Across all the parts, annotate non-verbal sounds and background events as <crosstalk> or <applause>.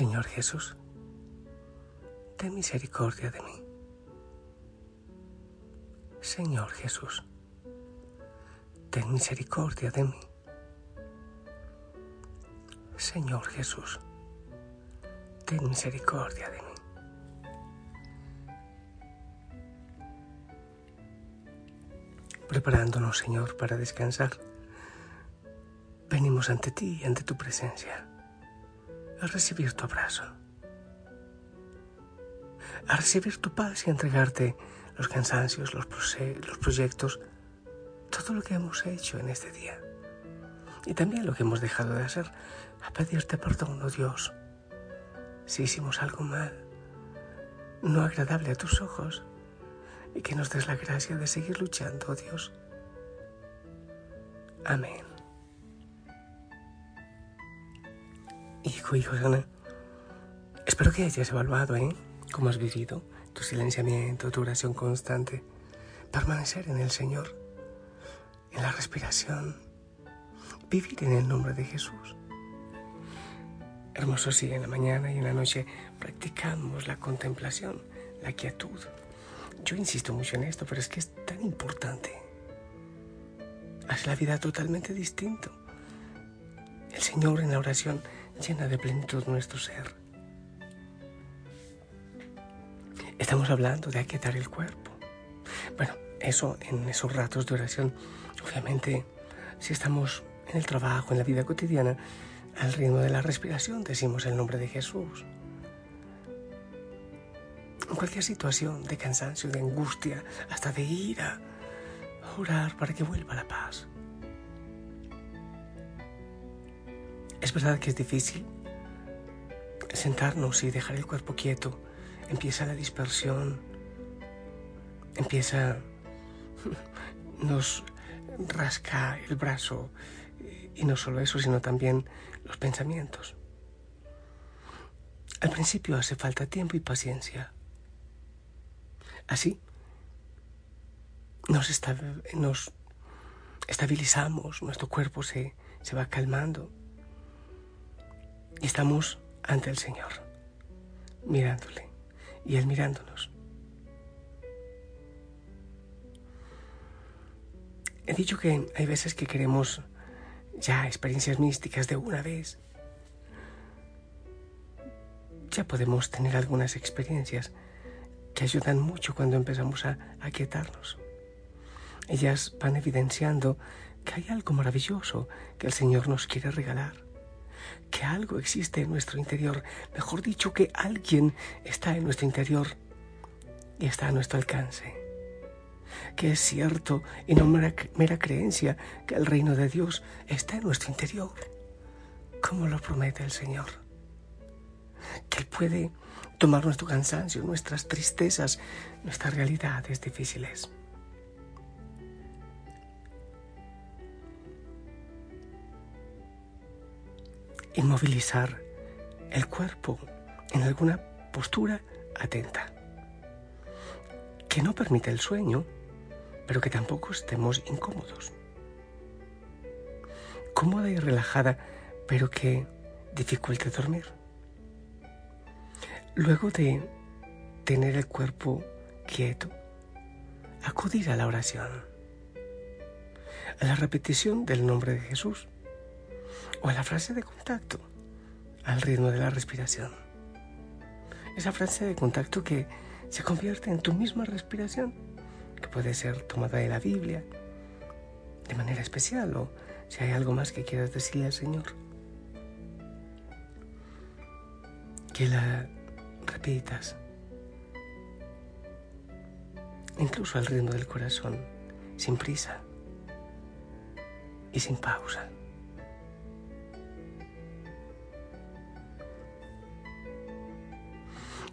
Señor Jesús, ten misericordia de mí. Señor Jesús, ten misericordia de mí. Señor Jesús, ten misericordia de mí. Preparándonos, Señor, para descansar, venimos ante ti y ante tu presencia a recibir tu abrazo, a recibir tu paz y entregarte los cansancios, los, los proyectos, todo lo que hemos hecho en este día y también lo que hemos dejado de hacer, a pedirte perdón, oh Dios, si hicimos algo mal, no agradable a tus ojos, y que nos des la gracia de seguir luchando, oh Dios. Amén. Hijo, hijo, Ana, espero que hayas evaluado, ¿eh? Cómo has vivido tu silenciamiento, tu oración constante, permanecer en el Señor, en la respiración, vivir en el nombre de Jesús. Hermoso sí, en la mañana y en la noche practicamos la contemplación, la quietud. Yo insisto mucho en esto, pero es que es tan importante. Hace la vida totalmente distinto. El Señor en la oración llena de plenitud nuestro ser. Estamos hablando de aquietar el cuerpo. Bueno, eso en esos ratos de oración, obviamente, si estamos en el trabajo, en la vida cotidiana, al ritmo de la respiración decimos el nombre de Jesús. En cualquier situación de cansancio, de angustia, hasta de ira, orar para que vuelva la paz. Es verdad que es difícil sentarnos y dejar el cuerpo quieto. Empieza la dispersión, empieza, <laughs> nos rasca el brazo y no solo eso, sino también los pensamientos. Al principio hace falta tiempo y paciencia. Así nos, estabilizamos, nuestro cuerpo se, va calmando estamos ante el Señor, mirándole y Él mirándonos. He dicho que hay veces que queremos ya experiencias místicas de una vez. Ya podemos tener algunas experiencias que ayudan mucho cuando empezamos a aquietarnos. Ellas van evidenciando que hay algo maravilloso que el Señor nos quiere regalar que algo existe en nuestro interior, mejor dicho, que alguien está en nuestro interior y está a nuestro alcance. Que es cierto y no mera, mera creencia que el reino de Dios está en nuestro interior, como lo promete el Señor. Que Él puede tomar nuestro cansancio, nuestras tristezas, nuestras realidades difíciles inmovilizar el cuerpo en alguna postura atenta, que no permite el sueño, pero que tampoco estemos incómodos. Cómoda y relajada, pero que dificulte dormir. Luego de tener el cuerpo quieto, acudir a la oración, a la repetición del nombre de Jesús o a la frase de al ritmo de la respiración. Esa frase de contacto que se convierte en tu misma respiración que puede ser tomada de la Biblia de manera especial o si hay algo más que quieras decirle al Señor. Que la repitas, incluso al ritmo del corazón, sin prisa y sin pausa.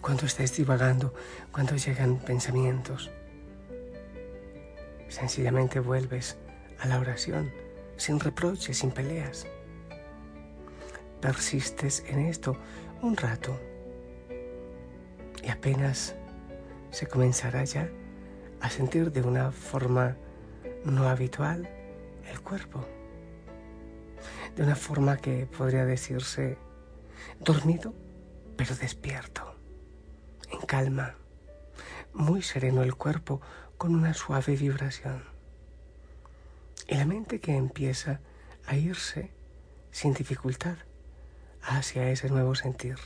Cuando estés divagando, cuando llegan pensamientos, sencillamente vuelves a la oración, sin reproches, sin peleas. Persistes en esto un rato. Y apenas se comenzará ya a sentir de una forma no habitual el cuerpo, de una forma que podría decirse dormido pero despierto, calma, muy sereno el cuerpo con una suave vibración y la mente que empieza a irse sin dificultad hacia ese nuevo sentir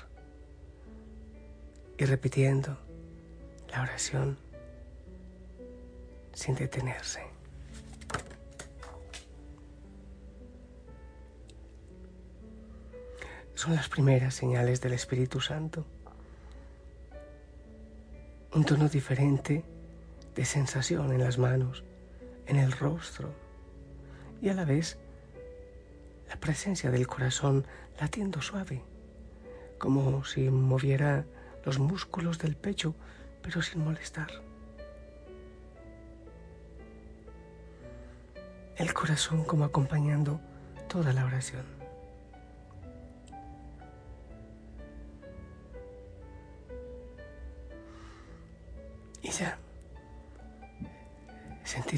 y repitiendo la oración sin detenerse. Son las primeras señales del Espíritu Santo. Un tono diferente de sensación en las manos, en el rostro y a la vez la presencia del corazón latiendo suave, como si moviera los músculos del pecho, pero sin molestar. El corazón como acompañando toda la oración.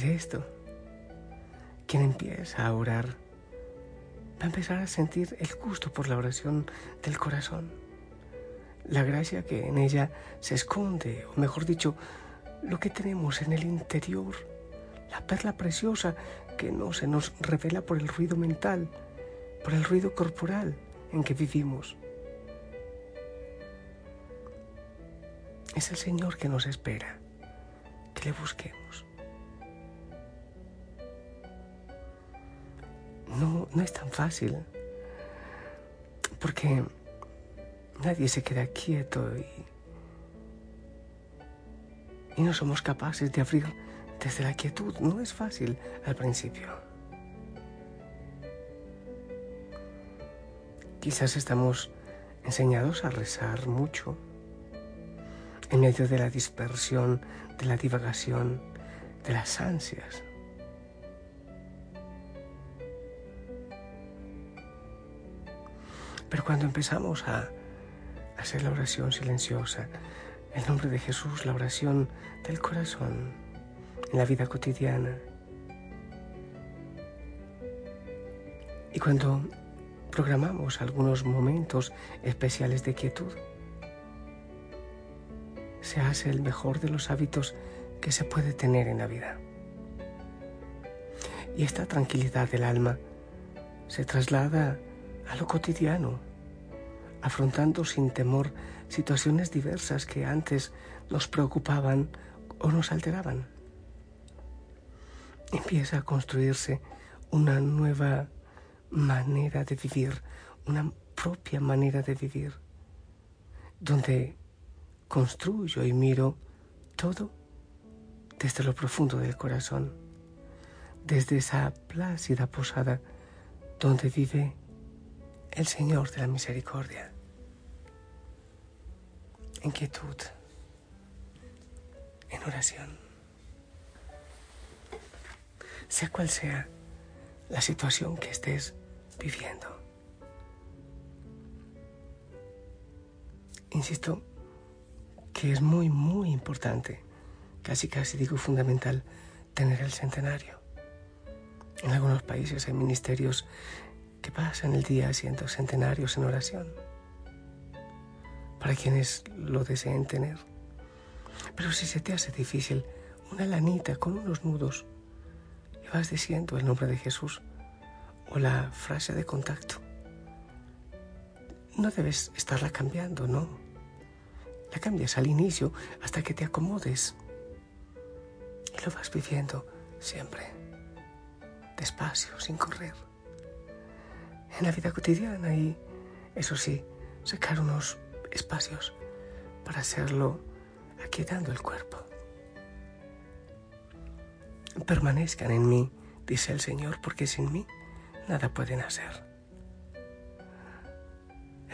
Esto. Quien empieza a orar va a empezar a sentir el gusto por la oración del corazón la gracia que en ella se esconde, o mejor dicho, lo que tenemos en el interior, la perla preciosa que no se nos revela por el ruido mental, por el ruido corporal en que vivimos. Es el Señor que nos espera, que le busquemos. No, no es tan fácil, porque Nadie se queda quieto y, y no somos capaces de abrir desde la quietud. No es fácil al principio. Quizás estamos enseñados a rezar mucho en medio de la dispersión, de la divagación, de las ansias. Pero cuando empezamos a hacer la oración silenciosa, el nombre de Jesús, la oración del corazón en la vida cotidiana. Y cuando programamos algunos momentos especiales de quietud, se hace el mejor de los hábitos que se puede tener en la vida. Y esta tranquilidad del alma se traslada a lo cotidiano, afrontando sin temor situaciones diversas que antes nos preocupaban o nos alteraban. Empieza a construirse una nueva manera de vivir, una propia manera de vivir, donde construyo y miro todo desde lo profundo del corazón, desde esa plácida posada donde vive el Señor de la Misericordia en quietud, en oración. Sea cual sea la situación que estés viviendo. Insisto que es muy, muy importante, casi casi digo fundamental, tener el centenario. En algunos países hay ministerios que pasan el día haciendo centenarios en oración para quienes lo deseen tener. Pero si se te hace difícil, una lanita con unos nudos y vas diciendo el nombre de Jesús o la frase de contacto. No debes estarla cambiando, no. La cambias al inicio hasta que te acomodes. lo vas viviendo siempre, despacio, sin correr. En la vida cotidiana y, eso sí, sacar unos espacios para hacerlo aquietando el cuerpo. Permanezcan en mí, dice el Señor, porque sin mí nada pueden hacer.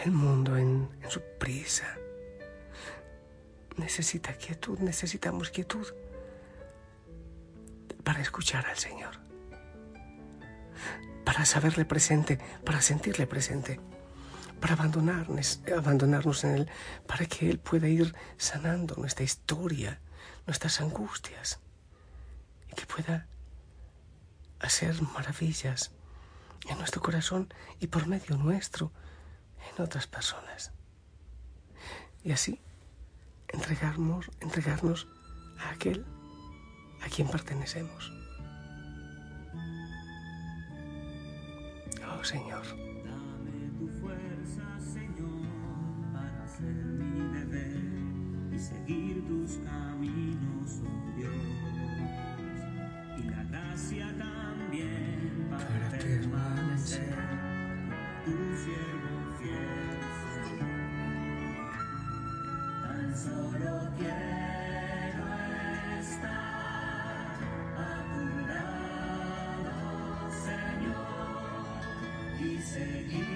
El mundo en, en su prisa necesita quietud, necesitamos quietud para escuchar al Señor, para saberle presente, para sentirle presente, para abandonarnos, abandonarnos en Él, para que Él pueda ir sanando nuestra historia, nuestras angustias, y que pueda hacer maravillas en nuestro corazón y por medio nuestro en otras personas. Y así entregarnos, entregarnos a aquel a quien pertenecemos. Señor. Dame tu fuerza, Señor, para hacer mi deber y seguir tus caminos, oh Dios. Y la gracia también para, Para permanecer permanecer. tu siervo Señor, y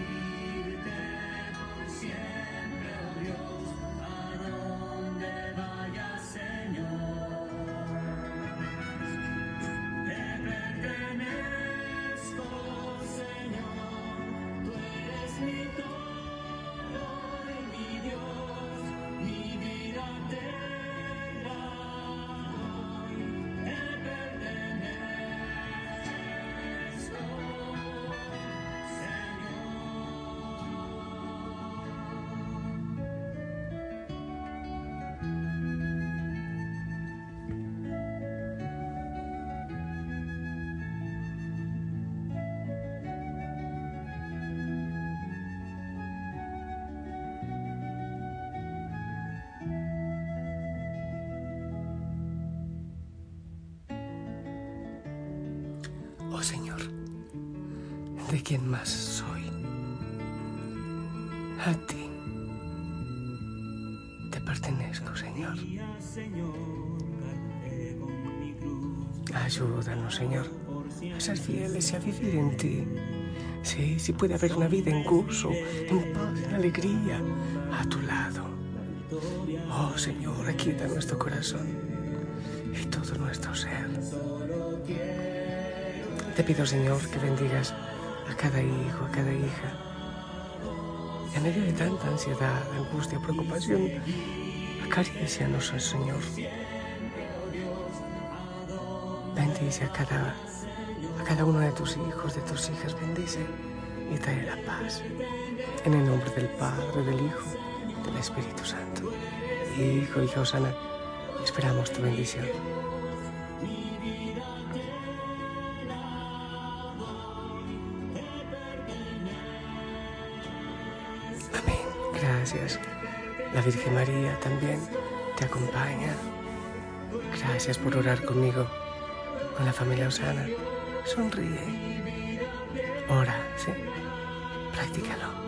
Oh Señor, ¿de quién más soy? A ti te pertenezco, Señor. Ayúdanos, Señor, a ser fieles y a vivir en ti. Sí, sí puede haber una vida en gozo, en paz, en alegría, a tu lado. Oh Señor, aquieta nuestro corazón y todo nuestro ser. Te pido, Señor, que bendigas a cada hijo, a cada hija. En medio de tanta ansiedad, angustia, preocupación, acarícianos, Señor. Bendice a cada, a cada uno de tus hijos, de tus hijas, bendice y trae la paz. En el nombre del Padre, del Hijo, del Espíritu Santo. Hijo, hija Osana, esperamos tu bendición. Virgen María también te acompaña. Gracias por orar conmigo, con la familia Osana. Sonríe. Ora, ¿sí? Practícalo.